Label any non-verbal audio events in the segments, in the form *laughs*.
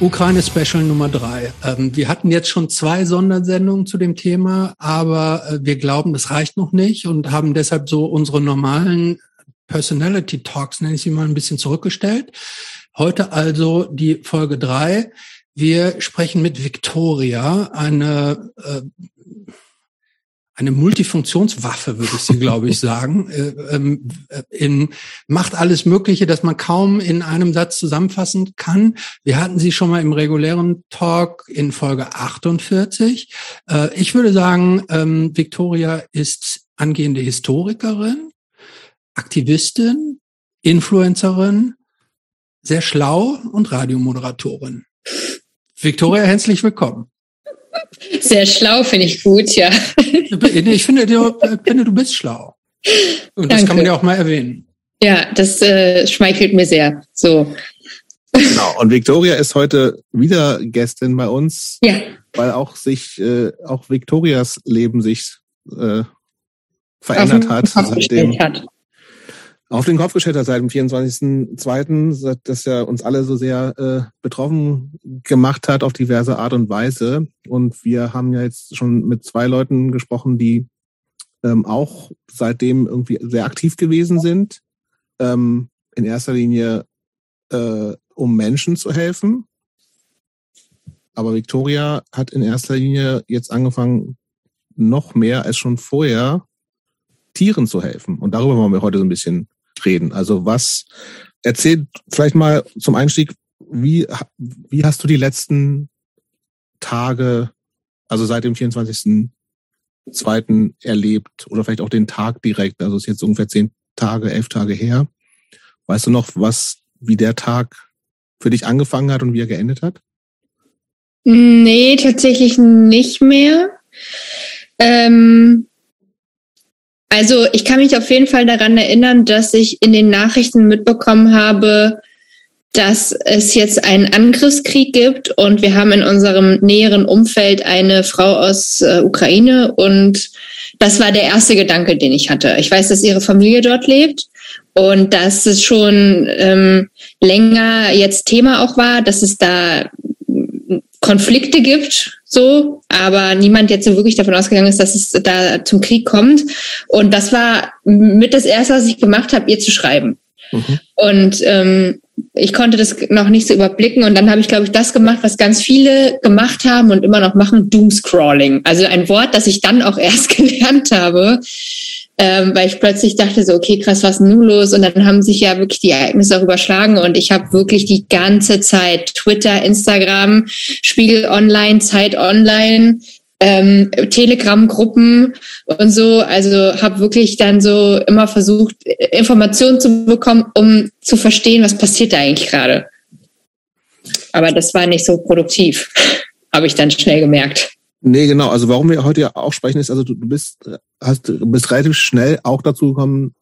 Ukraine Special Nummer drei. Ähm, wir hatten jetzt schon zwei Sondersendungen zu dem Thema, aber äh, wir glauben, das reicht noch nicht und haben deshalb so unsere normalen Personality Talks, nenne ich sie mal, ein bisschen zurückgestellt. Heute also die Folge drei. Wir sprechen mit Victoria, eine äh, eine Multifunktionswaffe, würde ich sie, glaube ich, sagen. *laughs* Äh, ähm, äh, in, macht alles Mögliche, dass man kaum in einem Satz zusammenfassen kann. Wir hatten sie schon mal im regulären Talk in Folge 48. Äh, ich würde sagen, ähm, Victoria ist angehende Historikerin, Aktivistin, Influencerin, sehr schlau und Radiomoderatorin. Victoria, herzlich willkommen. Sehr schlau finde ich gut, ja. Ich finde, du, finde, du bist schlau. Und das Danke. kann man ja auch mal erwähnen. Ja, das äh, schmeichelt mir sehr. So. Genau. Und Victoria ist heute wieder Gästin bei uns. Ja. Weil auch sich, äh, auch Victorias Leben sich äh, verändert hat, seitdem, hat auf den Kopf hat seit dem 24.02., das ja uns alle so sehr äh, betroffen gemacht hat auf diverse Art und Weise. Und wir haben ja jetzt schon mit zwei Leuten gesprochen, die ähm, auch seitdem irgendwie sehr aktiv gewesen sind. Ähm, in erster Linie, äh, um Menschen zu helfen. Aber Victoria hat in erster Linie jetzt angefangen, noch mehr als schon vorher Tieren zu helfen. Und darüber wollen wir heute so ein bisschen reden. Also was, erzähl vielleicht mal zum Einstieg, wie, wie hast du die letzten Tage, also seit dem 24.02. erlebt oder vielleicht auch den Tag direkt? Also es ist jetzt ungefähr zehn Tage, elf Tage her. Weißt du noch, was, wie der Tag für dich angefangen hat und wie er geendet hat? Nee, tatsächlich nicht mehr. Ähm, also ich kann mich auf jeden Fall daran erinnern, dass ich in den Nachrichten mitbekommen habe, dass es jetzt einen Angriffskrieg gibt und wir haben in unserem näheren Umfeld eine Frau aus äh, Ukraine und das war der erste Gedanke, den ich hatte. Ich weiß, dass ihre Familie dort lebt und dass es schon ähm, länger jetzt Thema auch war, dass es da Konflikte gibt, so, aber niemand jetzt so wirklich davon ausgegangen ist, dass es da zum Krieg kommt. Und das war mit das erste, was ich gemacht habe, ihr zu schreiben. Mhm. Und ähm, ich konnte das noch nicht so überblicken. Und dann habe ich, glaube ich, das gemacht, was ganz viele gemacht haben und immer noch machen, Doomscrawling. Also ein Wort, das ich dann auch *laughs* erst gelernt habe, ähm, weil ich plötzlich dachte so, okay, krass, was nun los? Und dann haben sich ja wirklich die Ereignisse auch überschlagen und ich habe wirklich die ganze Zeit Twitter, Instagram, Spiegel Online, Zeit Online, ähm, Telegram-Gruppen und so. Also habe wirklich dann so immer versucht, Informationen zu bekommen, um zu verstehen, was passiert da eigentlich gerade. Aber das war nicht so produktiv, *laughs* habe ich dann schnell gemerkt. Nee, genau. Also warum wir heute ja auch sprechen, ist, also du, du bist, hast, bist relativ schnell auch dazu gekommen,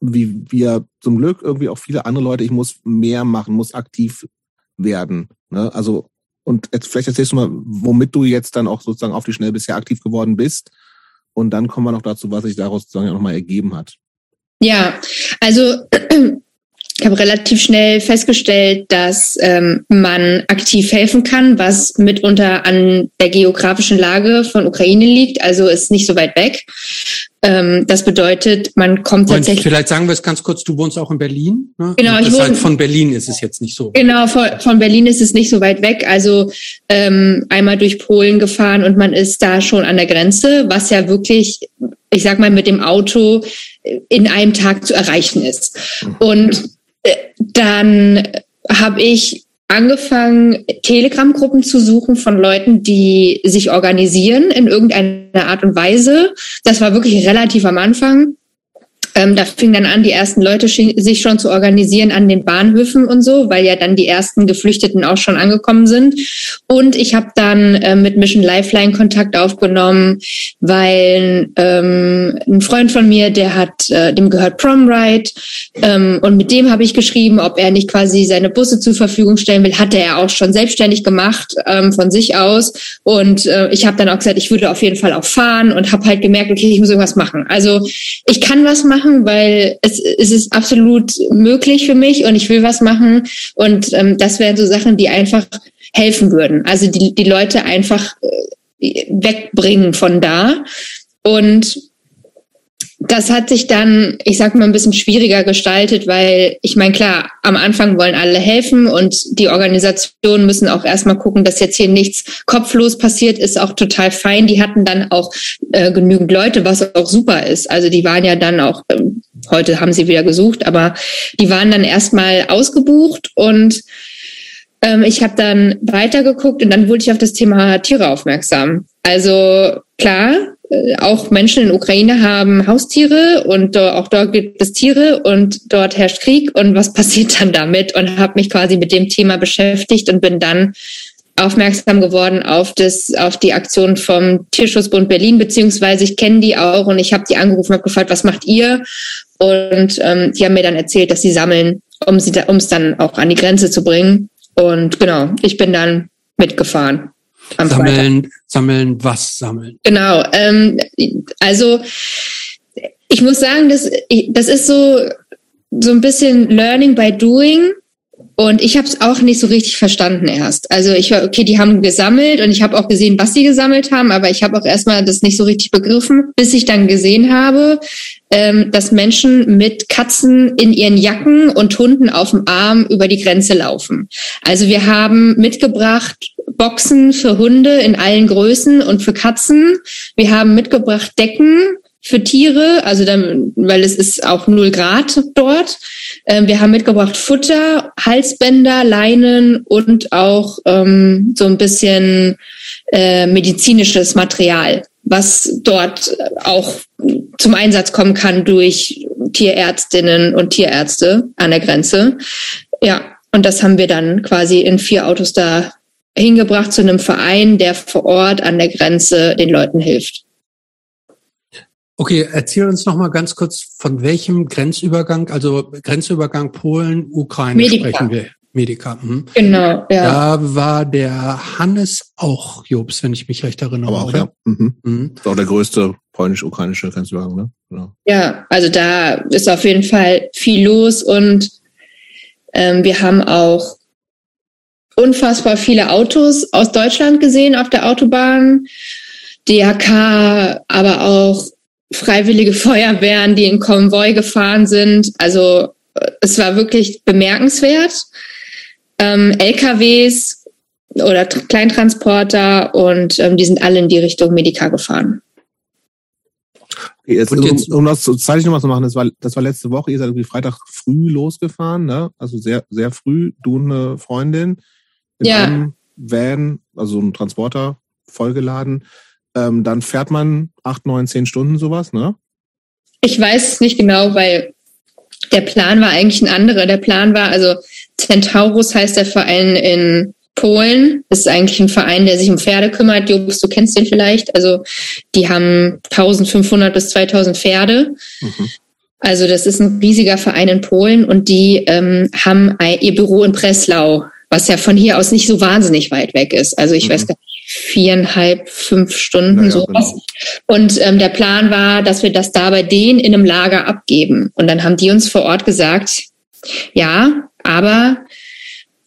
wie wir zum Glück irgendwie auch viele andere Leute, ich muss mehr machen, muss aktiv werden. Ne? Also, und jetzt vielleicht erzählst du mal, womit du jetzt dann auch sozusagen auf die Schnell bisher aktiv geworden bist. Und dann kommen wir noch dazu, was sich daraus sozusagen auch nochmal ergeben hat. Ja, also ich habe relativ schnell festgestellt, dass ähm, man aktiv helfen kann, was mitunter an der geografischen Lage von Ukraine liegt. Also ist nicht so weit weg. Ähm, das bedeutet, man kommt Und tatsächlich. Vielleicht sagen wir es ganz kurz, du wohnst auch in Berlin. Ne? Genau, ich wohne. Halt von Berlin ist es jetzt nicht so. Genau, von, von Berlin ist es nicht so weit weg. Also ähm, einmal durch Polen gefahren und man ist da schon an der Grenze, was ja wirklich, ich sag mal, mit dem Auto in einem Tag zu erreichen ist. Und dann habe ich angefangen, Telegram-Gruppen zu suchen von Leuten, die sich organisieren in irgendeiner Art und Weise. Das war wirklich relativ am Anfang. Ähm, da fing dann an, die ersten Leute sich schon zu organisieren an den Bahnhöfen und so, weil ja dann die ersten Geflüchteten auch schon angekommen sind. Und ich habe dann äh, mit Mission Lifeline Kontakt aufgenommen, weil ähm, ein Freund von mir, der hat, äh, dem gehört Prom Ride, ähm, und mit dem habe ich geschrieben, ob er nicht quasi seine Busse zur Verfügung stellen will. Hatte er auch schon selbstständig gemacht ähm, von sich aus. Und äh, ich habe dann auch gesagt, ich würde auf jeden Fall auch fahren und habe halt gemerkt, okay, ich muss irgendwas machen. Also ich kann was machen machen, weil es, es ist absolut möglich für mich und ich will was machen. Und ähm, das wären so Sachen, die einfach helfen würden. Also die, die Leute einfach äh, wegbringen von da. Und das hat sich dann, ich sag mal, ein bisschen schwieriger gestaltet, weil ich meine, klar, am Anfang wollen alle helfen und die Organisationen müssen auch erstmal gucken, dass jetzt hier nichts kopflos passiert, ist auch total fein. Die hatten dann auch äh, genügend Leute, was auch super ist. Also die waren ja dann auch, äh, heute haben sie wieder gesucht, aber die waren dann erstmal ausgebucht und ähm, ich habe dann weitergeguckt und dann wurde ich auf das Thema Tiere aufmerksam. Also klar, auch Menschen in Ukraine haben Haustiere und auch dort gibt es Tiere und dort herrscht Krieg. Und was *laughs* passiert dann damit? Und habe mich quasi mit dem Thema beschäftigt und bin dann aufmerksam geworden auf das auf die Aktion vom Tierschutzbund Berlin beziehungsweise ich kenne die auch und ich habe die angerufen habe gefragt was macht ihr? Und ähm, die haben mir dann erzählt dass sie sammeln um sie um es dann auch an die Grenze zu bringen. Und genau ich bin dann mitgefahren sammeln, sammeln, was sammeln? Genau. Ähm, also ich muss sagen, das, das ist so, so ein bisschen Learning by Doing. Und ich habe es auch nicht so richtig verstanden erst. Also ich war, okay, die haben gesammelt und ich habe auch gesehen, was sie gesammelt haben, aber ich habe auch erstmal das nicht so richtig begriffen, bis ich dann gesehen habe, ähm, dass Menschen mit Katzen in ihren Jacken und Hunden auf dem Arm über die Grenze laufen. Also wir haben mitgebracht Boxen für Hunde in allen Größen und für Katzen. Wir haben mitgebracht Decken für Tiere, also dann, weil es ist auch null Grad dort. Ähm, wir haben mitgebracht Futter, Halsbänder, Leinen und auch ähm, so ein bisschen äh, medizinisches Material, was dort auch zum Einsatz kommen kann durch Tierärztinnen und Tierärzte an der Grenze. Ja, und das haben wir dann quasi in vier Autos da hingebracht zu einem Verein, der vor Ort an der Grenze den Leuten hilft. Okay, erzähl uns noch mal ganz kurz, von welchem Grenzübergang, also Grenzübergang Polen, Ukraine Medica. sprechen wir. Medica. Mhm. Genau, ja. Da war der Hannes auch Jobs, wenn ich mich recht erinnere. Aber auch, oder? ja. Mhm. Mhm. Das ist auch der größte polnisch-ukrainische Grenzübergang, ne? Genau. Ja, also da ist auf jeden Fall viel los und ähm, wir haben auch unfassbar viele Autos aus Deutschland gesehen auf der Autobahn. DRK, aber auch freiwillige *laughs* Feuerwehren, die in Konvoi gefahren sind. Also es war wirklich bemerkenswert. Ähm, LKWs oder Kleintransporter und ähm, die sind alle in die Richtung Medica gefahren. Okay, jetzt, um, um das zeitlich nochmal zu machen, das war, das war letzte Woche, ihr seid irgendwie Freitag früh losgefahren, ne? Also sehr, sehr früh, du und eine Freundin in ja. einem Van, also ein Transporter, vollgeladen. Ähm, dann fährt man acht, neun, zehn Stunden sowas, ne? Ich weiß es nicht genau, weil der Plan war eigentlich ein anderer. Der Plan war, also Centaurus heißt der Verein in Polen. Das ist eigentlich ein Verein, der sich um Pferde kümmert. Jobs, du kennst den vielleicht. Also die haben 1500 bis 2000 Pferde. Mhm. Also das ist ein riesiger Verein in Polen und die ähm, haben ein, ihr Büro in Breslau was ja von hier aus nicht so wahnsinnig weit weg ist. Also ich mhm. weiß gar nicht, viereinhalb, fünf Stunden naja, sowas. Genau. Und ähm, der Plan war, dass wir das da bei denen in einem Lager abgeben. Und dann haben die uns vor Ort gesagt, ja, aber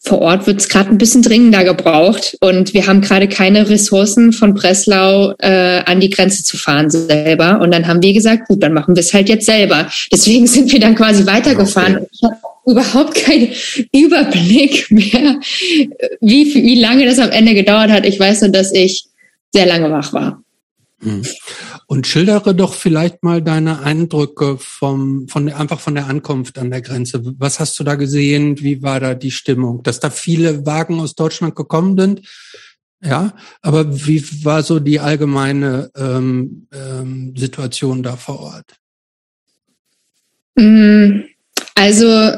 vor Ort wird es gerade ein bisschen dringender gebraucht und wir haben gerade keine Ressourcen von Breslau äh, an die Grenze zu fahren selber. Und dann haben wir gesagt, gut, dann machen wir es halt jetzt selber. Deswegen sind wir dann quasi weitergefahren. Okay. Ich habe überhaupt keinen Überblick mehr, wie, wie lange das am Ende gedauert hat. Ich weiß nur, dass ich sehr lange wach war. Und schildere doch vielleicht mal deine Eindrücke vom, von einfach von der Ankunft an der Grenze. Was hast du da gesehen? Wie war da die Stimmung? Dass da viele Wagen aus Deutschland gekommen sind? Ja, aber wie war so die allgemeine ähm, ähm, Situation da vor Ort? Hm, also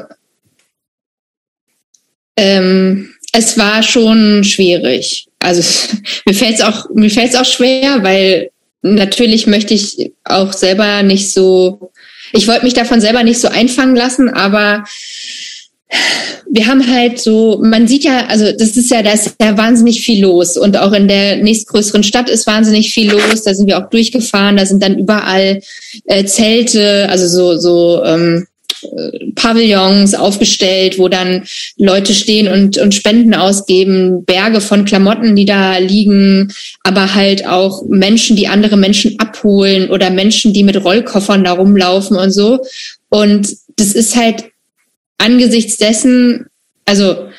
ähm, es war schon schwierig. Also *laughs* mir fällt es auch mir fällt es auch schwer, weil natürlich möchte ich auch selber nicht so, ich wollte mich davon selber nicht so einfangen lassen, aber wir haben halt so, man sieht ja, also das ist ja, da ist ja wahnsinnig viel los und auch in der nächstgrößeren Stadt ist wahnsinnig viel los. Da sind wir auch durchgefahren, da sind dann überall äh, Zelte, also so so ähm, äh, Pavillons aufgestellt, wo dann Leute stehen und, und Spenden ausgeben, Berge von Klamotten, die da liegen, aber halt auch Menschen, die andere Menschen abholen oder Menschen, die mit Rollkoffern da rumlaufen und so. Und das ist halt angesichts dessen, also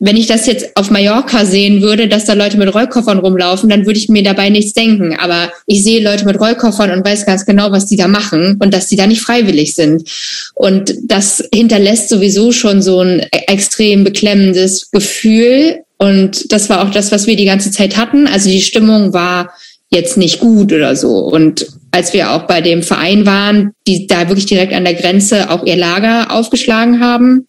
wenn ich das jetzt auf Mallorca sehen würde, dass da Leute mit Rollkoffern rumlaufen, dann würde ich mir dabei nichts denken. Aber ich sehe Leute mit Rollkoffern und weiß ganz genau, was die da machen und dass die da nicht freiwillig sind. Und das hinterlässt sowieso schon so ein extrem beklemmendes Gefühl. Und das war auch das, was wir die ganze Zeit hatten. Also die Stimmung war jetzt nicht gut oder so. Und als wir auch bei dem Verein waren, die da wirklich direkt an der Grenze auch ihr Lager aufgeschlagen haben,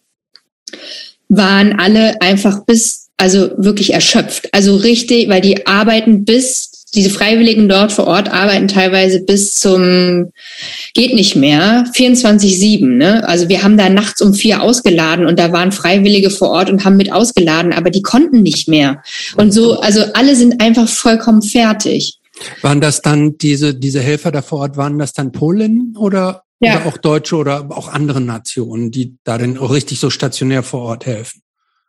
waren alle einfach bis, also wirklich erschöpft. Also richtig, weil die arbeiten bis, diese Freiwilligen dort vor Ort arbeiten teilweise bis zum, geht nicht mehr, 24-7. Ne? Also wir haben da nachts um vier ausgeladen und da waren Freiwillige vor Ort und haben mit ausgeladen, aber die konnten nicht mehr. Und so, also alle sind einfach vollkommen fertig. Waren das dann diese, diese Helfer da vor Ort, waren das dann Polen oder ja. Oder auch Deutsche oder auch andere Nationen, die da denn richtig so stationär vor Ort helfen?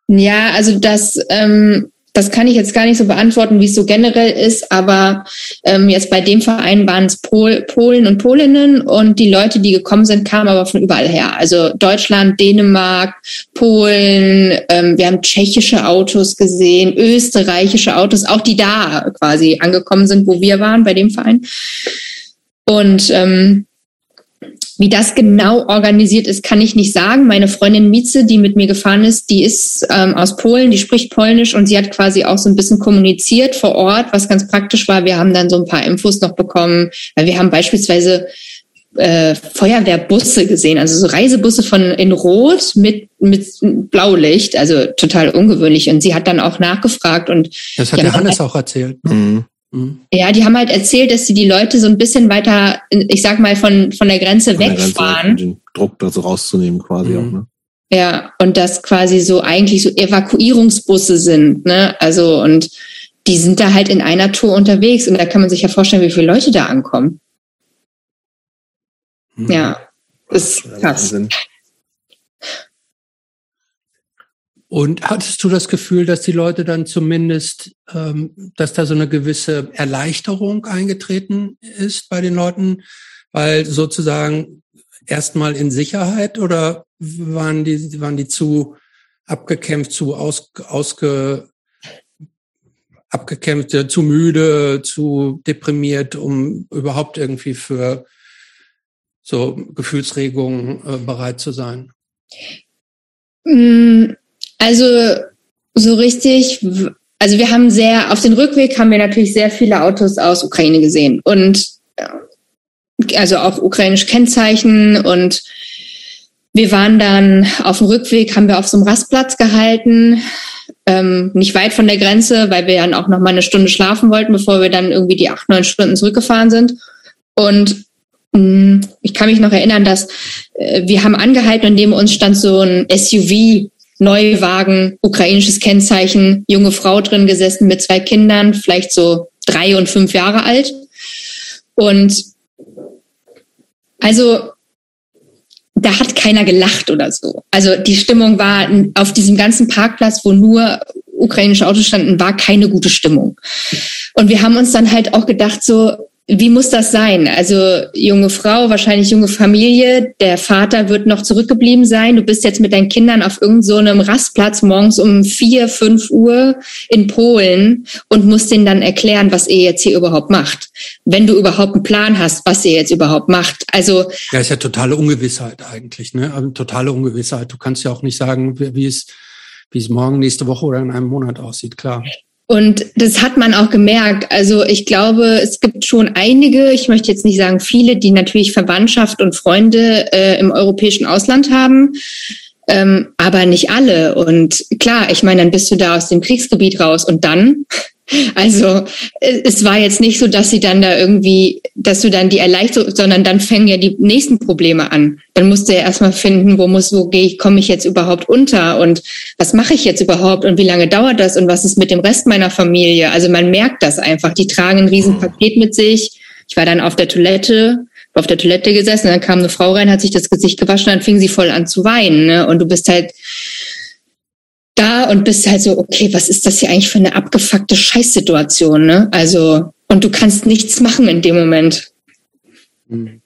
Ja, also das, ähm, das kann ich jetzt gar nicht so beantworten, wie es so generell ist, aber ähm, jetzt bei dem Verein waren es Pol Polen und Polinnen und die Leute, die gekommen sind, kamen aber von überall her. Also Deutschland, Dänemark, Polen, ähm, wir haben tschechische Autos gesehen, österreichische Autos, auch die da quasi angekommen sind, wo wir waren bei dem Verein. Und ähm, wie das genau organisiert ist, kann ich nicht sagen. Meine Freundin Mieze, die mit mir gefahren ist, die ist ähm, aus Polen, die spricht Polnisch und sie hat quasi auch so ein bisschen kommuniziert vor Ort, was ganz praktisch war. Wir haben dann so ein paar Infos noch bekommen, weil wir haben beispielsweise äh, Feuerwehrbusse gesehen, also so Reisebusse von in Rot mit mit Blaulicht, also total ungewöhnlich. Und sie hat dann auch nachgefragt und das hat der Hannes auch erzählt. Ne? Mhm. Mhm. Ja, die haben halt erzählt, dass sie die Leute so ein bisschen weiter, ich sag mal, von, von der Grenze von wegfahren. Der Grenze, den Druck da so rauszunehmen quasi mhm. auch, ne? Ja, und das quasi so eigentlich so Evakuierungsbusse sind, ne? Also, und die sind da halt in einer Tour unterwegs und da kann man sich ja vorstellen, wie viele Leute da ankommen. Mhm. Ja, ist krass. Wahnsinn. Und hattest du das Gefühl, dass die Leute dann zumindest, ähm, dass da so eine gewisse Erleichterung eingetreten ist bei den Leuten, weil sozusagen erstmal in Sicherheit oder waren die, waren die zu abgekämpft, zu aus, ausge, abgekämpft, zu müde, zu deprimiert, um überhaupt irgendwie für so Gefühlsregungen äh, bereit zu sein? Mm, also so richtig, also wir haben sehr, auf den Rückweg haben wir natürlich sehr viele Autos aus Ukraine gesehen und also auch ukrainisch Kennzeichen und wir waren dann auf dem Rückweg, haben wir auf so einem Rastplatz gehalten, ähm, nicht weit von der Grenze, weil wir dann auch noch mal eine Stunde schlafen wollten, bevor wir dann irgendwie die acht, neun Stunden zurückgefahren sind. Und mh, mm, ich kann mich noch erinnern, dass äh, wir haben angehalten und neben uns stand so ein SUV Neuwagen, ukrainisches Kennzeichen, junge Frau drin gesessen mit zwei Kindern, vielleicht so drei und fünf Jahre alt. Und also da hat keiner gelacht oder so. Also die Stimmung war auf diesem ganzen Parkplatz, wo nur ukrainische Autos standen, war keine gute Stimmung. Und wir haben uns dann halt auch gedacht, so, wie muss das sein? Also junge Frau, wahrscheinlich junge Familie, der Vater wird noch zurückgeblieben sein. Du bist jetzt mit deinen Kindern auf irgendeinem so Rastplatz morgens um vier, fünf Uhr in Polen und musst denen dann erklären, was ihr jetzt hier überhaupt macht. Wenn du überhaupt einen Plan hast, was ihr jetzt überhaupt macht. Also ja, ist ja totale Ungewissheit eigentlich, ne? Also, totale Ungewissheit. Du kannst ja auch nicht sagen, wie es wie es morgen, nächste Woche oder in einem Monat aussieht, klar. Und das hat man auch gemerkt. Also ich glaube, es gibt schon einige, ich möchte jetzt nicht sagen viele, die natürlich Verwandtschaft und Freunde äh, im europäischen Ausland haben, ähm, aber nicht alle. Und klar, ich meine, dann bist du da aus dem Kriegsgebiet raus und dann, Also es war jetzt nicht so, dass sie dann da irgendwie, dass du dann die Erleichterung, sondern dann fängen ja die nächsten Probleme an. Dann musst du ja erstmal finden, wo muss, wo gehe ich, komme ich jetzt überhaupt unter und was mache ich jetzt überhaupt und wie lange dauert das und was ist mit dem Rest meiner Familie? Also man merkt das einfach. Die tragen ein Riesenpaket mit sich. Ich war dann auf der Toilette, auf der Toilette gesessen, dann kam eine Frau rein, hat sich das Gesicht gewaschen, dann fing sie voll an zu weinen. Ne? Und du bist halt da und bist halt so, okay, was ist das hier eigentlich für eine abgefuckte Scheißsituation, ne? Also, und du kannst nichts machen in dem Moment. Hm.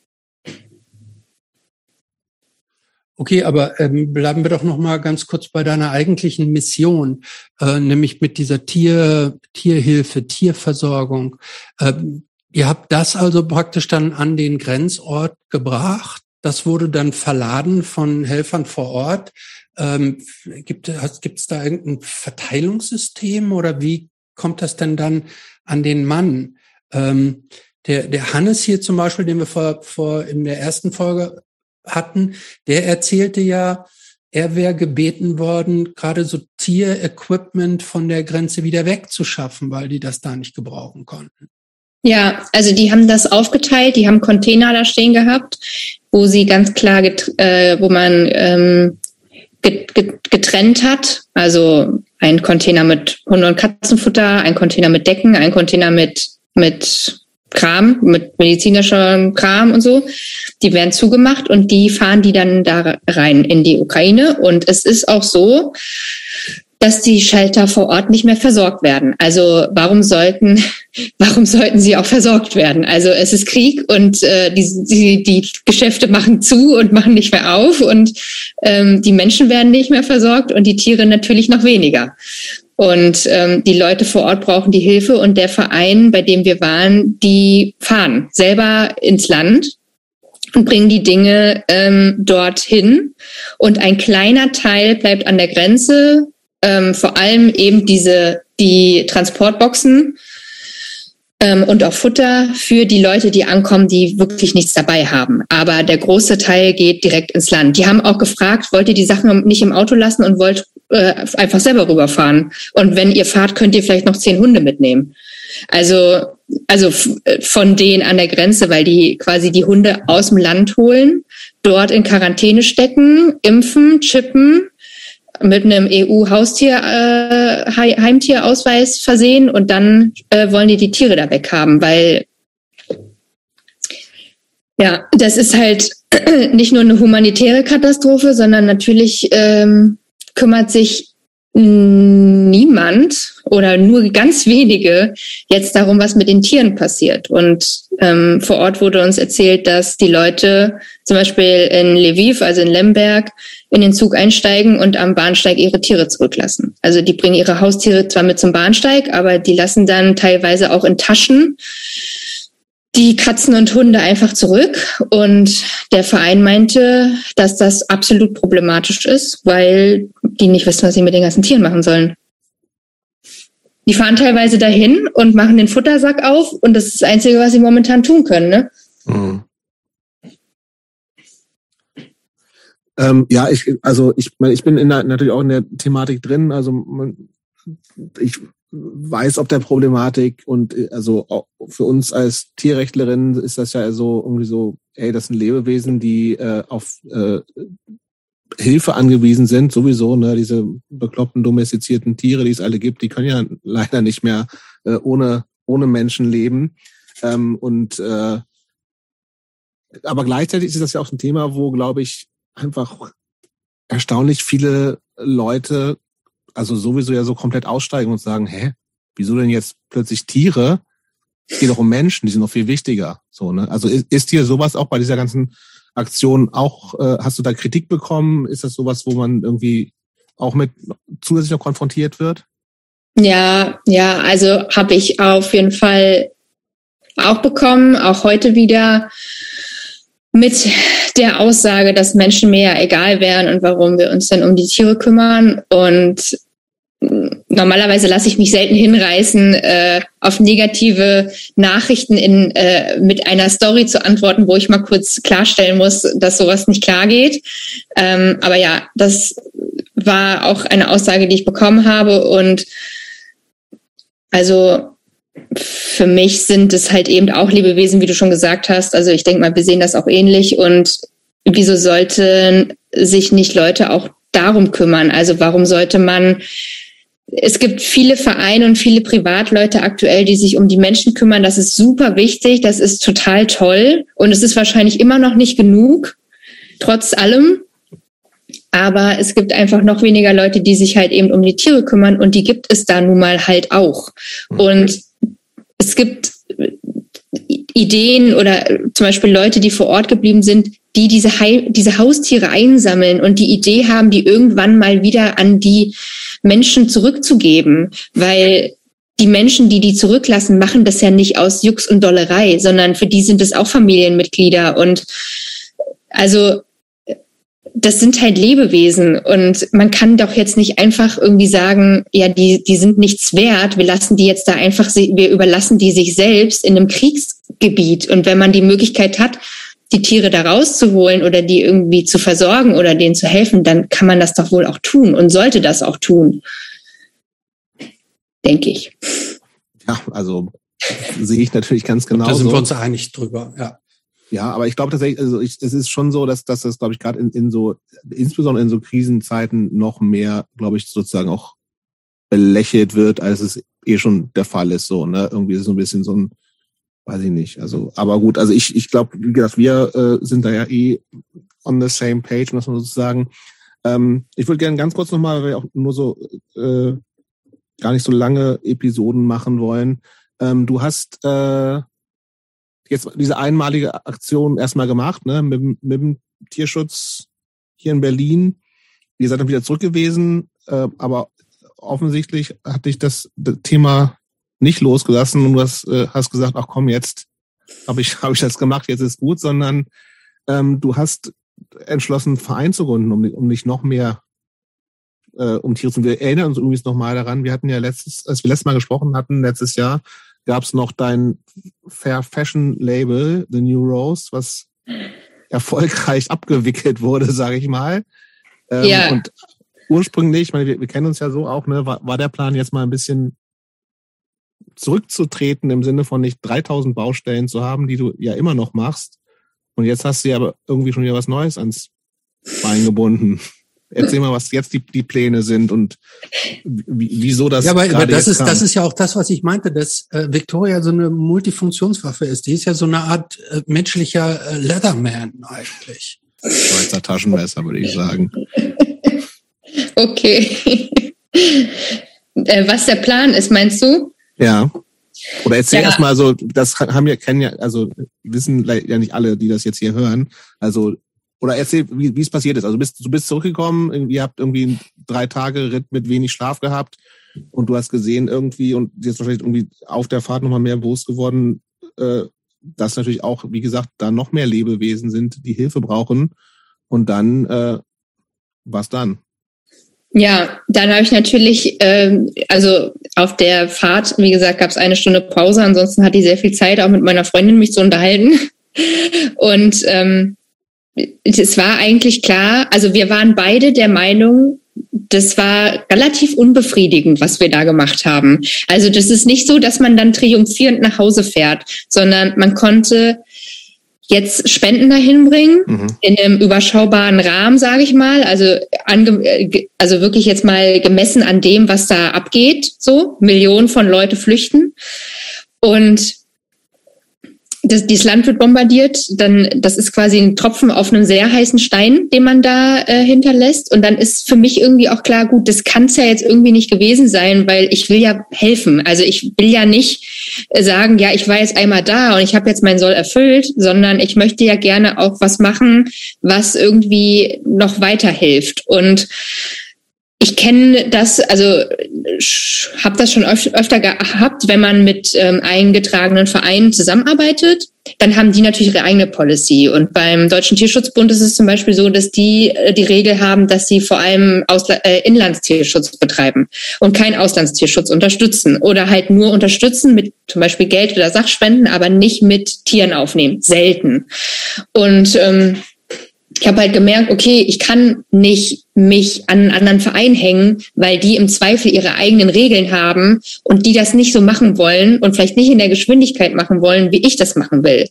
Okay, aber ähm, bleiben wir doch noch mal ganz kurz bei deiner eigentlichen Mission, äh, nämlich mit dieser Tier, Tierhilfe, Tierversorgung. Ähm, ihr habt das also praktisch dann an den Grenzort gebracht. Das wurde dann verladen von Helfern vor Ort. Ähm, gibt es da irgendein Verteilungssystem oder wie kommt das denn dann an den Mann? Ähm, der, der Hannes hier zum Beispiel, den wir vor, vor in der ersten Folge hatten, der erzählte ja, er wäre gebeten worden, gerade so Tierequipment von der Grenze wieder wegzuschaffen, weil die das da nicht gebrauchen konnten. Ja, also die haben das aufgeteilt, die haben Container da stehen gehabt, wo sie ganz klar, äh, wo man ähm, getrennt hat. Also ein Container mit Hunde- und Katzenfutter, ein Container mit Decken, ein Container mit, mit Kram, mit medizinischer Kram und so. Die werden zugemacht und die fahren die dann da rein in die Ukraine. Und es ist auch so, dass die Shelter vor Ort nicht mehr versorgt werden. Also warum sollten, *laughs* warum sollten sie auch versorgt werden? Also es ist Krieg und äh, die, die, die Geschäfte machen zu und machen nicht mehr auf und ähm, die Menschen werden nicht mehr versorgt und die Tiere natürlich noch weniger. Und ähm, die Leute vor Ort brauchen die Hilfe und der Verein, bei dem wir waren, die fahren selber ins Land und bringen die Dinge ähm, dorthin. Und ein kleiner Teil bleibt an der Grenze, ähm, vor allem eben diese, die Transportboxen ähm, und auch Futter für die Leute, die ankommen, die wirklich nichts dabei haben. Aber der große Teil geht direkt ins Land. Die haben auch gefragt, wollt ihr die Sachen nicht im Auto lassen und wollt äh, einfach selber rüberfahren? Und wenn ihr fahrt, könnt ihr vielleicht noch zehn Hunde mitnehmen. Also, also äh, von denen an der Grenze, weil die quasi die Hunde aus dem Land holen, dort in Quarantäne stecken, impfen, chippen mit einem EU-Haustier, äh, versehen und dann äh, wollen die die Tiere da weghaben, weil ja, das ist halt *clears throat* nicht nur eine humanitäre Katastrophe, sondern natürlich ähm, kümmert sich niemand oder nur ganz wenige jetzt darum, was mit den Tieren passiert. Und ähm, vor Ort wurde uns erzählt, dass die Leute zum Beispiel in Lviv, also in Lemberg, in den Zug einsteigen und am Bahnsteig ihre Tiere zurücklassen. Also die bringen ihre Haustiere zwar mit zum Bahnsteig, aber die lassen dann teilweise auch in Taschen die Katzen und Hunde einfach zurück. Und der Verein meinte, dass das absolut problematisch ist, weil die nicht wissen, was sie mit den ganzen Tieren machen sollen. Die fahren teilweise dahin und machen den Futtersack auf und das ist das Einzige, was sie momentan tun können. Ne? Mhm. Ähm, ja, ich, also ich, ich bin in der, natürlich auch in der Thematik drin. Also man, ich weiß ob der Problematik und also für uns als Tierrechtlerin ist das ja so irgendwie so, ey, das sind Lebewesen, die äh, auf äh, Hilfe angewiesen sind, sowieso, ne, diese bekloppten domestizierten Tiere, die es alle gibt, die können ja leider nicht mehr äh, ohne, ohne Menschen leben. Ähm, und äh, aber gleichzeitig ist das ja auch ein Thema, wo, glaube ich, einfach erstaunlich viele Leute, also sowieso ja so komplett aussteigen und sagen, hä, wieso denn jetzt plötzlich Tiere? Es geht doch um Menschen, die sind noch viel wichtiger. So, ne? Also ist, ist hier sowas auch bei dieser ganzen Aktion auch, äh, hast du da Kritik bekommen? Ist das sowas, wo man irgendwie auch mit zusätzlich noch konfrontiert wird? Ja, ja, also habe ich auf jeden Fall auch bekommen, auch heute wieder mit der Aussage, dass Menschen mehr egal wären und warum wir uns dann um die Tiere kümmern. Und normalerweise lasse ich mich selten hinreißen, äh, auf negative Nachrichten in, äh, mit einer Story zu antworten, wo ich mal kurz klarstellen muss, dass sowas nicht klar geht. Ähm, aber ja, das war auch eine Aussage, die ich bekommen habe und Also für mich sind es halt eben auch Lebewesen, wie du schon gesagt hast. Also ich denke mal, wir sehen das auch ähnlich. Und wieso sollten sich nicht Leute auch darum kümmern? Also warum sollte man es gibt viele Vereine und viele Privatleute aktuell, die sich um die Menschen kümmern. Das ist super wichtig. Das ist total toll. Und es ist wahrscheinlich immer noch nicht genug, trotz allem. Aber es gibt einfach noch weniger Leute, die sich halt eben um die Tiere kümmern. Und die gibt es da nun mal halt auch. Und es gibt Ideen oder zum Beispiel Leute, die vor Ort geblieben sind, die diese, diese Haustiere einsammeln und die Idee haben, die irgendwann mal wieder an die Menschen zurückzugeben, weil die Menschen, die die zurücklassen, machen das ja nicht aus Jux und Dollerei, sondern für die sind es auch Familienmitglieder. Und also das sind halt Lebewesen und man kann doch jetzt nicht einfach irgendwie sagen, ja, die, die sind nichts wert, wir lassen die jetzt da einfach, wir überlassen die sich selbst in einem Kriegsgebiet. Und wenn man die Möglichkeit hat, die Tiere da rauszuholen oder die irgendwie zu versorgen oder denen zu helfen, dann kann man das doch wohl auch tun und sollte das auch tun. Denke ich. Ja, also sehe ich natürlich ganz genau. Da sind wir uns einig drüber, ja. Ja, aber ich glaube tatsächlich, also ich, es ist schon so, dass, dass das, glaube ich, gerade in, in so, insbesondere in so Krisenzeiten noch mehr, glaube ich, sozusagen auch belächelt wird, als es eh schon der Fall ist. So, ne? Irgendwie ist es so ein bisschen so ein, weiß ich nicht. Also, aber gut, also ich, ich glaube, wie gesagt, wir äh, sind da ja eh on the same page, muss man sozusagen. Ähm, ich würde gerne ganz kurz nochmal, weil wir auch nur so äh, gar nicht so lange Episoden machen wollen. Ähm, du hast äh, jetzt diese einmalige Aktion erstmal gemacht, ne, mit, mit dem Tierschutz hier in Berlin. Ihr seid dann wieder zurück gewesen, äh, aber offensichtlich hat dich das, das Thema nicht losgelassen und du hast, äh, hast gesagt, ach komm, jetzt habe ich, hab ich das gemacht, jetzt ist gut, sondern ähm, du hast entschlossen, einen Verein zu gründen, um, um nicht noch mehr äh, um Tiere zu. Wir erinnern uns übrigens nochmal daran, wir hatten ja letztes, als wir letztes Mal gesprochen hatten, letztes Jahr, gab es noch dein Fair Fashion Label, The New Rose, was erfolgreich abgewickelt wurde, sage ich mal. Ähm, ja. Und ursprünglich, ich meine, wir, wir, kennen uns ja so auch, ne, war, war der Plan jetzt mal ein bisschen zurückzutreten im Sinne von nicht 3000 Baustellen zu haben, die du ja immer noch machst. Und jetzt hast du ja aber irgendwie schon wieder was Neues ans Bein gebunden. Erzähl mal, was jetzt die, die Pläne sind und wieso das. Ja, aber, aber das ist, kam. das ist ja auch das, was ich meinte, dass äh, Victoria so eine Multifunktionswaffe ist. Die ist ja so eine Art äh, menschlicher äh, Leatherman eigentlich. Schweizer Taschenmesser, würde ich sagen. *laughs* Okay. äh, was der Plan ist, meinst du? Ja. Oder erzähl ja. erstmal so, das haben ja, kennen ja, also wissen ja nicht alle, die das jetzt hier hören. Also oder erzähl, wie, es passiert ist. Also du bist, du bist zurückgekommen, ihr habt irgendwie drei Tage Ritt mit wenig Schlaf gehabt und du hast gesehen irgendwie und jetzt wahrscheinlich irgendwie auf der Fahrt nochmal mehr bewusst geworden, äh, dass natürlich auch, wie gesagt, da noch mehr Lebewesen sind, die Hilfe brauchen. Und dann, äh, was dann? Ja, dann habe ich natürlich, ähm, also auf der Fahrt, wie gesagt, gab es eine Stunde Pause. Ansonsten hatte ich sehr viel Zeit, auch mit meiner Freundin mich zu unterhalten. *laughs* Und ähm, es war eigentlich klar, also wir waren beide der Meinung, das war relativ unbefriedigend, was wir da gemacht haben. Also das ist nicht so, dass man dann triumphierend nach Hause fährt, sondern man konnte jetzt Spenden dahin bringen mhm. in einem überschaubaren Rahmen, sage ich mal. Also ange also wirklich jetzt mal gemessen an dem, was da abgeht. So Millionen von Leute flüchten und das, dieses Land wird bombardiert, dann das ist quasi ein Tropfen auf einem sehr heißen Stein, den man da äh, hinterlässt. Und dann ist für mich irgendwie auch klar, gut, das kann es ja jetzt irgendwie nicht gewesen sein, weil ich will ja helfen. Also ich will ja nicht äh, sagen, ja, ich war jetzt einmal da und ich habe jetzt meinen Soll erfüllt, sondern ich möchte ja gerne auch was machen, was irgendwie noch weiterhilft. Und ich kenne das, also habe das schon öf öfter gehabt, wenn man mit ähm, eingetragenen Vereinen zusammenarbeitet, dann haben die natürlich ihre eigene Policy. Und beim Deutschen Tierschutzbund ist es zum Beispiel so, dass die äh, die Regel haben, dass sie vor allem Ausla äh, Inlandstierschutz betreiben und keinen Auslandstierschutz unterstützen oder halt nur unterstützen mit zum Beispiel Geld oder Sachspenden, aber nicht mit Tieren aufnehmen. Selten. Und ähm, ich habe halt gemerkt, okay, ich kann nicht mich an einen anderen Verein hängen, weil die im Zweifel ihre eigenen Regeln haben und die das nicht so machen wollen und vielleicht nicht in der Geschwindigkeit machen wollen, wie ich das machen will.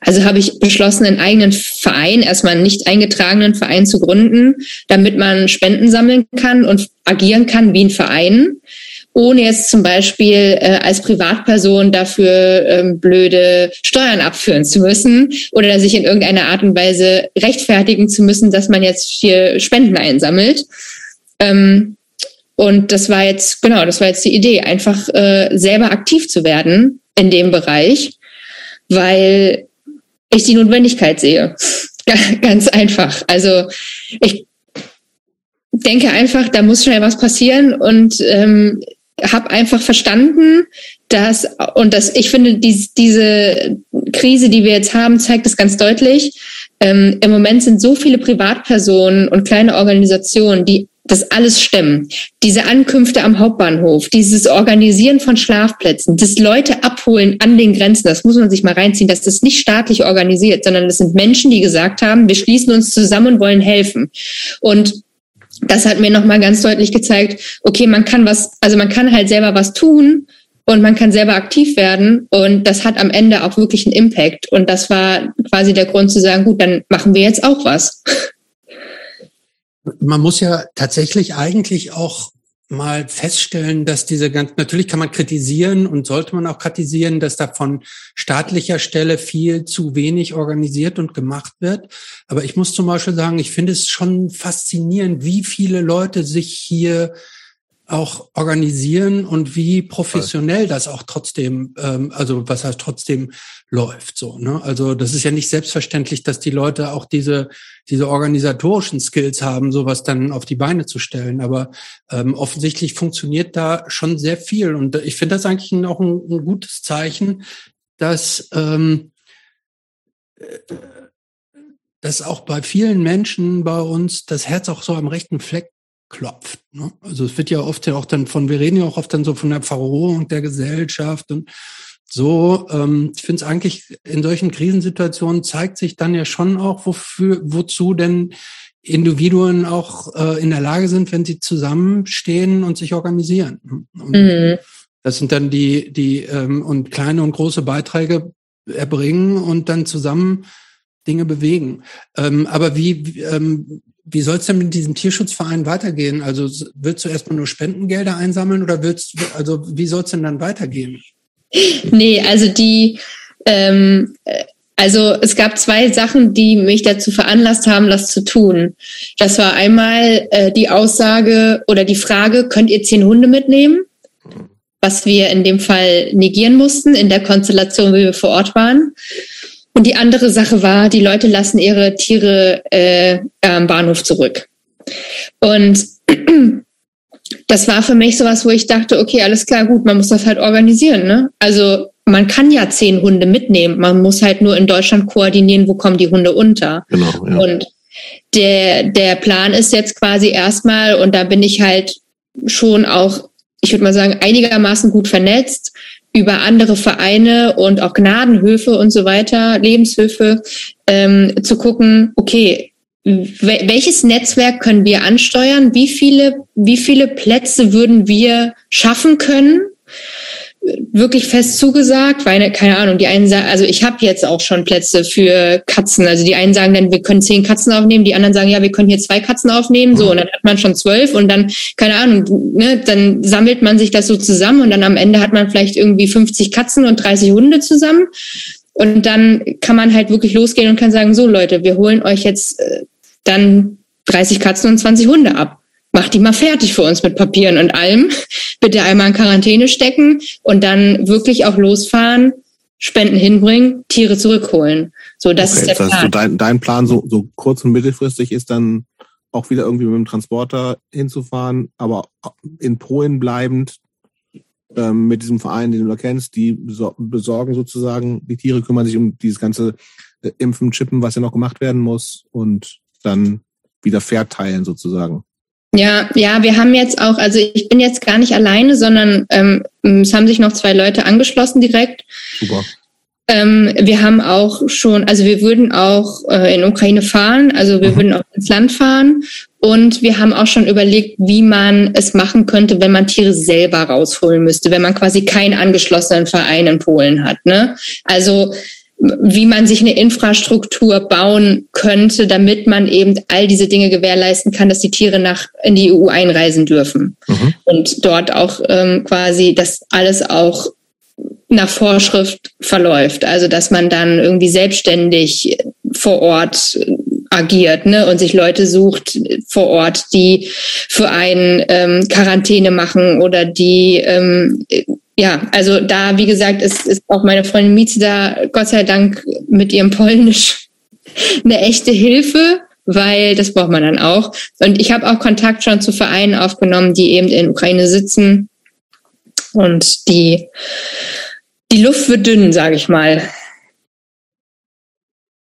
Also habe ich beschlossen, einen eigenen Verein, erstmal einen nicht eingetragenen Verein zu gründen, damit man Spenden sammeln kann und agieren kann wie ein Verein ohne jetzt zum Beispiel äh, als Privatperson dafür ähm, blöde Steuern abführen zu müssen oder sich in irgendeiner Art und Weise rechtfertigen zu müssen, dass man jetzt hier Spenden einsammelt. Ähm, und das war jetzt, genau, das war jetzt die Idee, einfach äh, selber aktiv zu werden in dem Bereich, weil ich die Notwendigkeit sehe. *laughs* Ganz einfach. Also ich denke einfach, da muss schnell was passieren und ähm, habe einfach verstanden, dass, und das, ich finde, die, diese Krise, die wir jetzt haben, zeigt es ganz deutlich. Ähm, Im Moment sind so viele Privatpersonen und kleine Organisationen, die das alles stemmen. Diese Ankünfte am Hauptbahnhof, dieses Organisieren von Schlafplätzen, das Leute abholen an den Grenzen, das muss man sich mal reinziehen, dass das nicht staatlich organisiert, sondern das sind Menschen, die gesagt haben, wir schließen uns zusammen und wollen helfen. Und das hat mir nochmal ganz deutlich gezeigt, okay, man kann was, also man kann halt selber was tun und man kann selber aktiv werden und das hat am Ende auch wirklich einen Impact. Und das war quasi der Grund zu sagen, gut, dann machen wir jetzt auch was. Man muss ja tatsächlich eigentlich auch mal feststellen, dass diese ganz, natürlich kann man kritisieren und sollte man auch kritisieren, dass da von staatlicher Stelle viel zu wenig organisiert und gemacht wird. Aber ich muss zum Beispiel sagen, ich finde es schon faszinierend, wie viele Leute sich hier auch organisieren und wie professionell das auch trotzdem, ähm, also was heißt trotzdem läuft so. Ne? Also das ist ja nicht selbstverständlich, dass die Leute auch diese diese organisatorischen Skills haben, sowas dann auf die Beine zu stellen. Aber ähm, offensichtlich funktioniert da schon sehr viel und ich finde das eigentlich auch ein, ein gutes Zeichen, dass ähm, äh, dass auch bei vielen Menschen bei uns das Herz auch so am rechten Fleck klopft. Ne? Also es wird ja oft ja auch dann von, wir reden ja auch oft dann so von der Verrohung der Gesellschaft und so. Ähm, ich finde es eigentlich in solchen Krisensituationen zeigt sich dann ja schon auch, wofür, wozu denn Individuen auch äh, in der Lage sind, wenn sie zusammenstehen und sich organisieren. Und mhm. Das sind dann die, die ähm, und kleine und große Beiträge erbringen und dann zusammen Dinge bewegen. Ähm, aber wie, ähm, wie soll es denn mit diesem Tierschutzverein weitergehen? Also willst du erstmal nur Spendengelder einsammeln oder willst also wie soll es denn dann weitergehen? Nee, also die ähm, also es gab zwei Sachen, die mich dazu veranlasst haben, das zu tun. Das war einmal äh, die Aussage oder die Frage, könnt ihr zehn Hunde mitnehmen? Was wir in dem Fall negieren mussten, in der Konstellation, wie wir vor Ort waren. Und die andere Sache war, die Leute lassen ihre Tiere äh, am Bahnhof zurück. Und *clears throat* das war für mich sowas, wo ich dachte, okay, alles klar, gut, man muss das halt organisieren. Ne? Also man kann ja zehn Hunde mitnehmen, man muss halt nur in Deutschland koordinieren, wo kommen die Hunde unter. Genau, ja. Und der, der Plan ist jetzt quasi erstmal, und da bin ich halt schon auch, ich würde mal sagen, einigermaßen gut vernetzt, über andere Vereine und auch Gnadenhöfe und so weiter, Lebenshöfe, ähm, zu gucken, okay, welches Netzwerk können wir ansteuern? Wie viele, wie viele Plätze würden wir schaffen können? Wirklich fest zugesagt, weil, keine Ahnung, die einen sagen, also ich habe jetzt auch schon Plätze für Katzen. Also die einen sagen dann, wir können zehn Katzen aufnehmen, die anderen sagen, ja, wir können hier zwei Katzen aufnehmen, so, und dann hat man schon zwölf und dann, keine Ahnung, ne, dann sammelt man sich das so zusammen und dann am Ende hat man vielleicht irgendwie 50 Katzen und 30 Hunde zusammen. Und dann kann man halt wirklich losgehen und kann sagen, so Leute, wir holen euch jetzt äh, dann 30 Katzen und 20 Hunde ab mach die mal fertig für uns mit Papieren und allem. Bitte einmal in Quarantäne stecken und dann wirklich auch losfahren, Spenden hinbringen, Tiere zurückholen. So, das okay, ist der das Plan. So dein, dein Plan so, so kurz- und mittelfristig ist dann auch wieder irgendwie mit dem Transporter hinzufahren, aber in Polen bleibend ähm, mit diesem Verein, den du da kennst, die besorgen sozusagen, die Tiere kümmern sich um dieses ganze äh, Impfen, Chippen, was ja noch gemacht werden muss und dann wieder verteilen sozusagen. Ja, ja, wir haben jetzt auch, also ich bin jetzt gar nicht alleine, sondern ähm, es haben sich noch zwei Leute angeschlossen direkt. Super. Ähm, wir haben auch schon, also wir würden auch äh, in Ukraine fahren, also wir mhm. würden auch ins Land fahren und wir haben auch schon überlegt, wie man es machen könnte, wenn man Tiere selber rausholen müsste, wenn man quasi keinen angeschlossenen Verein in Polen hat. Ne? Also wie man sich eine Infrastruktur bauen könnte, damit man eben all diese Dinge gewährleisten kann, dass die Tiere nach in die EU einreisen dürfen mhm. und dort auch ähm, quasi das alles auch nach Vorschrift verläuft. Also dass man dann irgendwie selbstständig vor Ort agiert ne, und sich Leute sucht vor Ort, die für einen ähm, Quarantäne machen oder die ähm, ja, also da, wie gesagt, ist, ist auch meine Freundin Mietze da, Gott sei Dank, mit ihrem Polnisch *laughs* eine echte Hilfe, weil das braucht man dann auch. Und ich habe auch Kontakt schon zu Vereinen aufgenommen, die eben in Ukraine sitzen und die die Luft wird dünn, sage ich mal.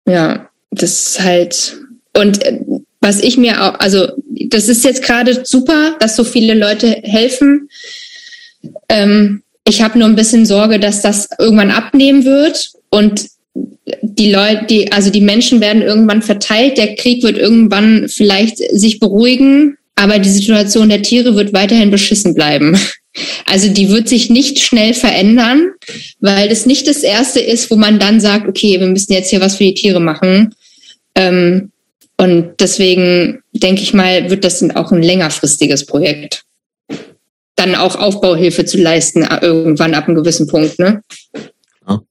Ja, das ist halt und äh, was ich mir auch, also das ist jetzt gerade super, dass so viele Leute helfen. Ähm, ich habe nur ein bisschen Sorge, dass das irgendwann abnehmen wird und die Leute, die, also die Menschen werden irgendwann verteilt, der Krieg wird irgendwann vielleicht sich beruhigen, aber die Situation der Tiere wird weiterhin beschissen bleiben. Also die wird sich nicht schnell verändern, weil das nicht das erste ist, wo man dann sagt, okay, wir müssen jetzt hier was für die Tiere machen. Ähm, und deswegen denke ich mal, wird das auch ein längerfristiges Projekt. Dann auch Aufbauhilfe zu leisten, äh, irgendwann ab einem gewissen Punkt. Ne? Ja.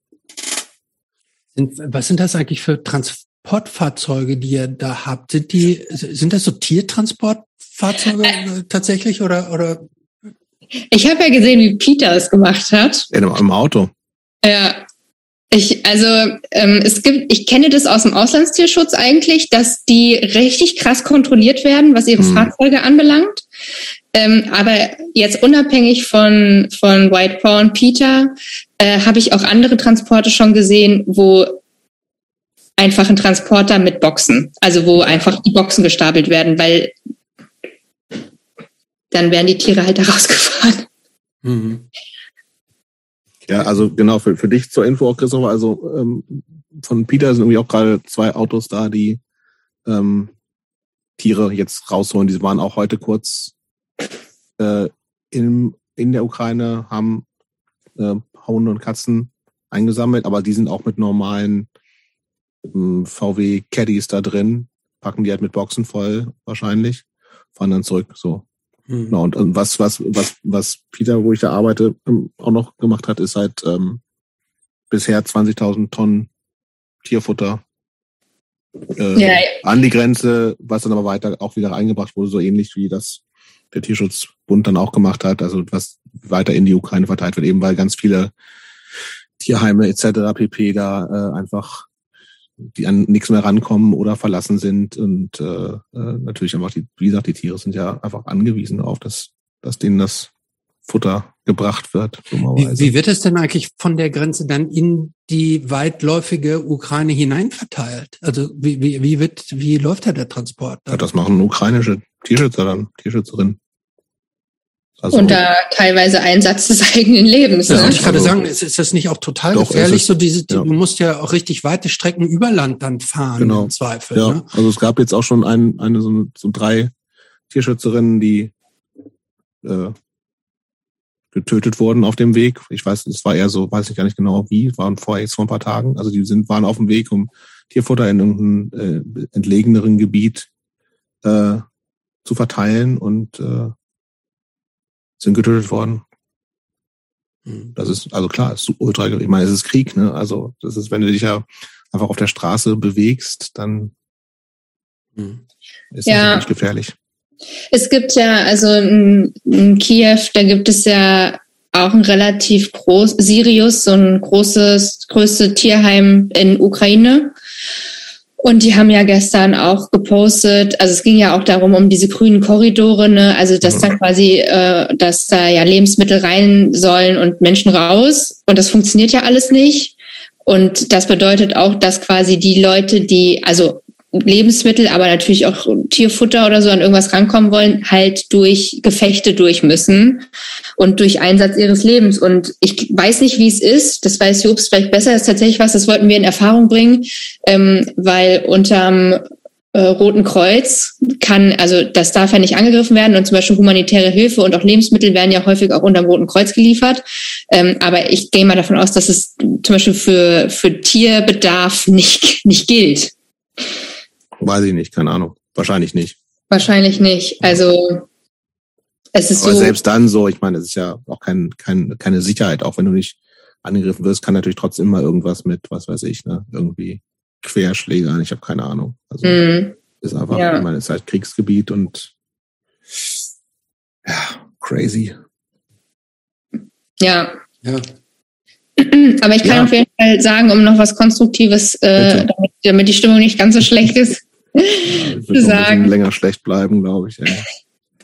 Was sind das eigentlich für Transportfahrzeuge, die ihr da habt? Sind die, sind das so Tiertransportfahrzeuge äh, tatsächlich oder, oder ich habe ja gesehen, wie Peter es gemacht hat. Ja, im Auto. Ja. Ich, also ähm, es gibt, ich kenne das aus dem Auslandstierschutz eigentlich, dass die richtig krass kontrolliert werden, was ihre hm. Fahrzeuge anbelangt. Ähm, aber jetzt unabhängig von von White Paw und Peter äh, habe ich auch andere Transporte schon gesehen, wo einfach ein Transporter mit Boxen, also wo einfach die Boxen gestapelt werden, weil dann werden die Tiere halt da rausgefahren. Mhm. Ja, also genau, für, für dich zur Info auch, Christopher, also ähm, von Peter sind irgendwie auch gerade zwei Autos da, die ähm, Tiere jetzt rausholen. Die waren auch heute kurz äh, in, in der Ukraine, haben äh, Hunde und Katzen eingesammelt, aber die sind auch mit normalen ähm, VW Caddies da drin, packen die halt mit Boxen voll wahrscheinlich, fahren dann zurück. So, Mhm. Genau, und, und was, was, was, was Peter, wo ich da arbeite, ähm, auch noch gemacht hat, ist halt ähm, bisher 20.000 Tonnen Tierfutter äh, ja, ja. an die Grenze, was dann aber weiter auch wieder eingebracht wurde, so ähnlich wie das der Tierschutzbund dann auch gemacht hat, also was weiter in die Ukraine verteilt wird, eben weil ganz viele Tierheime etc. pp. da äh, einfach die an nichts mehr rankommen oder verlassen sind. Und äh, äh, natürlich einfach, die, wie gesagt, die Tiere sind ja einfach angewiesen auf das, dass denen das Futter gebracht wird. Wie, wie wird es denn eigentlich von der Grenze dann in die weitläufige Ukraine hinein verteilt? Also wie, wie, wie wird, wie läuft da der Transport? Ja, das machen ukrainische Tierschützer dann, Tierschützerinnen. Also, Unter teilweise Einsatz des *laughs* eigenen Lebens. Ja, ne? Ich kann also, sagen, ist, ist das nicht auch total doch, gefährlich? so diese, ja. du musst ja auch richtig weite Strecken über Land dann fahren genau. im Zweifel. Ja, ne? also es gab jetzt auch schon ein, eine so, so drei Tierschützerinnen, die äh, getötet wurden auf dem Weg. Ich weiß, es war eher so, weiß ich gar nicht genau wie, waren vorher jetzt vor ein paar Tagen. Also die sind, waren auf dem Weg, um Tierfutter in irgendeinem äh, entlegeneren Gebiet äh, zu verteilen und äh, sind getötet worden. Hm. Das ist, also klar, ist ultra, ich meine, es ist Krieg, ne? Also, das ist, wenn du dich ja einfach auf der Straße bewegst, dann hm. ist ja. das natürlich gefährlich. Es gibt ja, also in, in Kiew, da gibt es ja auch ein relativ groß, Sirius, so ein großes, größte Tierheim in Ukraine. Und die haben ja gestern auch gepostet, also es ging ja auch darum, um diese grünen Korridore, ne? also dass da quasi, äh, dass da ja Lebensmittel rein sollen und Menschen raus. Und das funktioniert ja alles nicht. Und das bedeutet auch, dass quasi die Leute, die, also Lebensmittel, aber natürlich auch Tierfutter oder so an irgendwas rankommen wollen, halt durch Gefechte durch müssen und durch Einsatz ihres Lebens. Und ich weiß nicht, wie es ist, das weiß Jobs vielleicht besser, das ist tatsächlich was, das wollten wir in Erfahrung bringen, ähm, weil unterm äh, Roten Kreuz kann, also das darf ja nicht angegriffen werden und zum Beispiel humanitäre Hilfe und auch Lebensmittel werden ja häufig auch unterm Roten Kreuz geliefert. Ähm, aber ich gehe mal davon aus, dass es zum Beispiel für, für Tierbedarf nicht, nicht gilt. Weiß ich nicht, keine Ahnung. Wahrscheinlich nicht. Wahrscheinlich nicht. Also es ist Aber so. selbst dann so, ich meine, es ist ja auch kein, kein, keine Sicherheit. Auch wenn du nicht angegriffen wirst, kann natürlich trotzdem mal irgendwas mit, was weiß ich, ne, irgendwie Querschlägern. Ich habe keine Ahnung. Also mm. ist einfach, ja. ich meine, es ist halt Kriegsgebiet und ja, crazy. Ja. Ja. Aber ich kann ja. auf jeden Fall sagen, um noch was Konstruktives, äh, damit, damit, die Stimmung nicht ganz so schlecht ist, ja, *laughs* sagen. länger schlecht bleiben, glaube ich. Ja.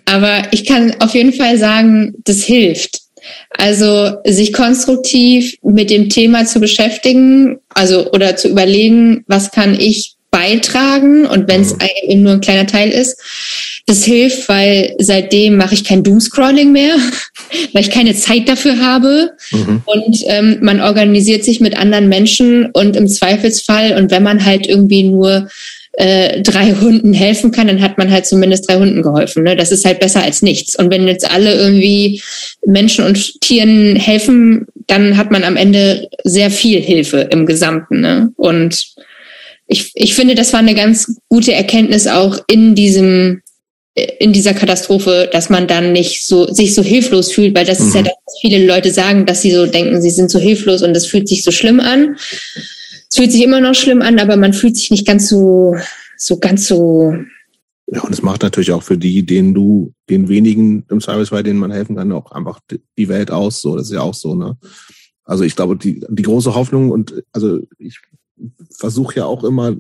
Aber ich kann auf jeden Fall sagen, das hilft. Also sich konstruktiv mit dem Thema zu beschäftigen, also oder zu überlegen, was kann ich beitragen und wenn es mhm. eben nur ein kleiner Teil ist. Das hilft, weil seitdem mache ich kein Doomscrolling mehr, *laughs* weil ich keine Zeit dafür habe. Mhm. Und ähm, man organisiert sich mit anderen Menschen und im Zweifelsfall, und wenn man halt irgendwie nur äh, drei Hunden helfen kann, dann hat man halt zumindest drei Hunden geholfen. Ne? Das ist halt besser als nichts. Und wenn jetzt alle irgendwie Menschen und Tieren helfen, dann hat man am Ende sehr viel Hilfe im Gesamten. Ne? Und ich, ich finde, das war eine ganz gute Erkenntnis auch in diesem in dieser Katastrophe, dass man dann nicht so sich so hilflos fühlt, weil das mhm. ist ja mhm. das, was viele Leute sagen, dass sie so denken, sie sind so hilflos und das fühlt sich so schlimm an. Es fühlt sich immer noch schlimm an, aber man fühlt sich nicht ganz so so ganz so. Ja, und es macht natürlich auch für die, denen du, den wenigen im Service, denen man helfen kann, auch einfach die Welt aus. So, das ist ja auch so, ne? Also ich glaube, die, die große Hoffnung und also ich versuche ja auch immer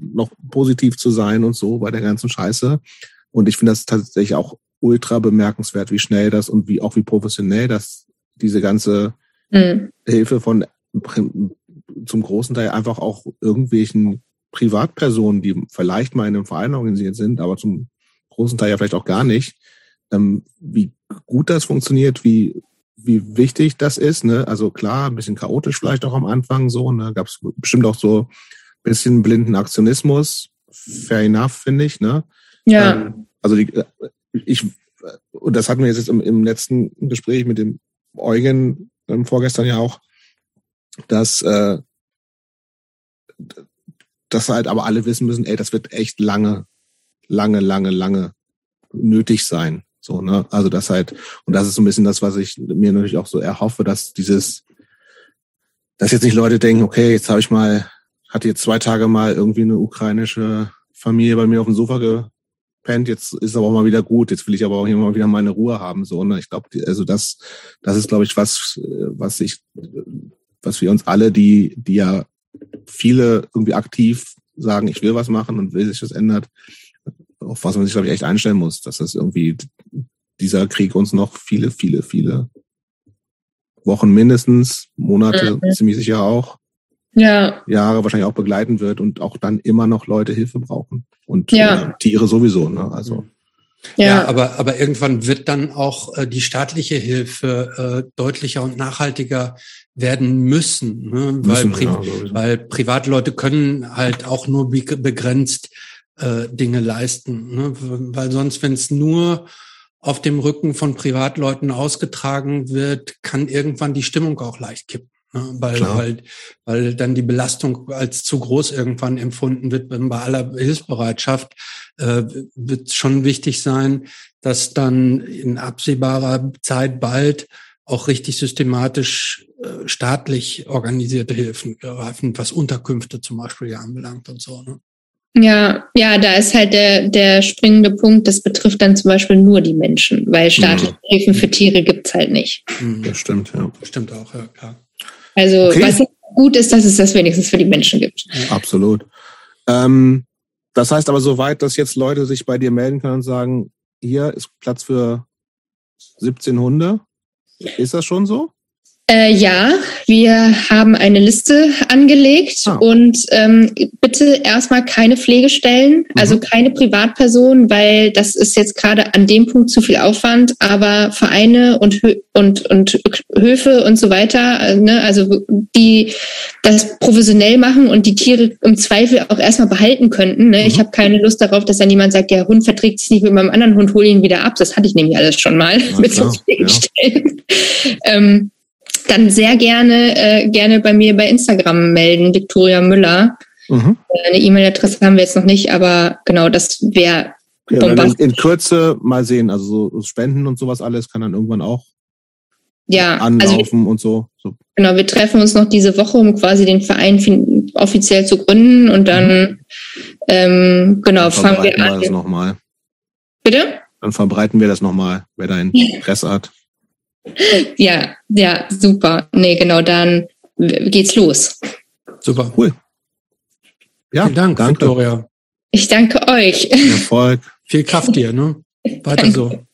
noch positiv zu sein und so bei der ganzen Scheiße. Und ich finde das tatsächlich auch ultra bemerkenswert, wie schnell das und wie auch wie professionell das diese ganze mhm. Hilfe von zum großen Teil einfach auch irgendwelchen Privatpersonen, die vielleicht mal in einem Verein organisiert sind, aber zum großen Teil ja vielleicht auch gar nicht, ähm, wie gut das funktioniert, wie wie wichtig das ist. Ne? Also klar, ein bisschen chaotisch vielleicht auch am Anfang so. Ne? Gab es bestimmt auch so ein bisschen blinden Aktionismus. Fair enough, finde ich. Ne? Ja. Ähm, also die, äh, ich, und das hatten wir jetzt im, im letzten Gespräch mit dem Eugen ähm, vorgestern ja auch, dass, äh, dass halt aber alle wissen müssen, ey, das wird echt lange, lange, lange, lange nötig sein. So, ne? Also das halt, und das ist so ein bisschen das, was ich mir natürlich auch so erhoffe, dass dieses, dass jetzt nicht Leute denken, okay, jetzt habe ich mal, hatte jetzt zwei Tage mal irgendwie eine ukrainische Familie bei mir auf dem Sofa gepennt, jetzt ist aber auch mal wieder gut, jetzt will ich aber auch mal wieder meine Ruhe haben. So, ne? Ich glaube, also das, das ist, glaube ich, was, was ich, was wir uns alle, die, die ja viele irgendwie aktiv sagen, ich will was machen und will sich das ändert, auf was man sich, glaube ich, echt einstellen muss, dass das irgendwie dieser Krieg uns noch viele, viele, viele Wochen mindestens, Monate mhm. ziemlich sicher auch, ja. Jahre wahrscheinlich auch begleiten wird und auch dann immer noch Leute Hilfe brauchen. Und ja. äh, Tiere sowieso, ne? Also. Ja. ja, aber, aber irgendwann wird dann auch äh, die staatliche Hilfe äh, deutlicher und nachhaltiger werden müssen, ne? weil, müssen, Pri ja, weil Privatleute können halt auch nur begrenzt äh, Dinge leisten. Ne? Weil sonst, wenn es nur auf dem Rücken von Privatleuten ausgetragen wird, kann irgendwann die Stimmung auch leicht kippen. Ne? Weil, weil, weil dann die Belastung als zu groß irgendwann empfunden wird. Bei aller Hilfsbereitschaft äh, wird schon wichtig sein, dass dann in absehbarer Zeit bald auch richtig systematisch äh, staatlich organisierte Hilfen greifen, was Unterkünfte zum Beispiel ja anbelangt und so. Ne? Ja, ja, da ist halt der, der springende Punkt, das betrifft dann zum Beispiel nur die Menschen, weil staatliche ja. Hilfen für Tiere gibt's halt nicht. Mhm. Das stimmt, ja. Das stimmt auch, ja, klar. Also, okay. was gut ist, dass es das wenigstens für die Menschen gibt. Absolut. Ähm, das heißt aber soweit, dass jetzt Leute sich bei dir melden können und sagen, hier ist Platz für 17 Hunde. Ist das schon so? Äh, ja, wir haben eine Liste angelegt ah. und ähm, bitte erstmal keine Pflegestellen, mhm. also keine Privatpersonen, weil das ist jetzt gerade an dem Punkt zu viel Aufwand, aber Vereine und, und, und Höfe und so weiter, äh, ne, also die das professionell machen und die Tiere im Zweifel auch erstmal behalten könnten. Ne? Mhm. Ich habe keine Lust darauf, dass dann jemand sagt, der Hund verträgt sich nicht mit meinem anderen Hund, hol ihn wieder ab. Das hatte ich nämlich alles schon mal Na, *laughs* mit so Pflegestellen. Ja. ähm, dann sehr gerne, äh, gerne bei mir bei Instagram melden, Viktoria Müller. Mhm. Äh, eine E-Mail-Adresse haben wir jetzt noch nicht, aber genau, das wäre ja, in Kürze mal sehen, also so Spenden und sowas alles kann dann irgendwann auch ja, anlaufen also wir, und so. so. Genau, wir treffen uns noch diese Woche, um quasi den Verein offiziell zu gründen und dann mhm. ähm, genau dann fangen wir an. Wir das noch mal. Bitte? Dann verbreiten wir das nochmal, wer da Interesse hat. Ja, ja, super. Nee, genau, dann geht's los. Super. Cool. Ja, Vielen Dank, danke. Victoria. Ich danke euch. Erfolg. Viel Kraft dir, ne? Weiter danke. so.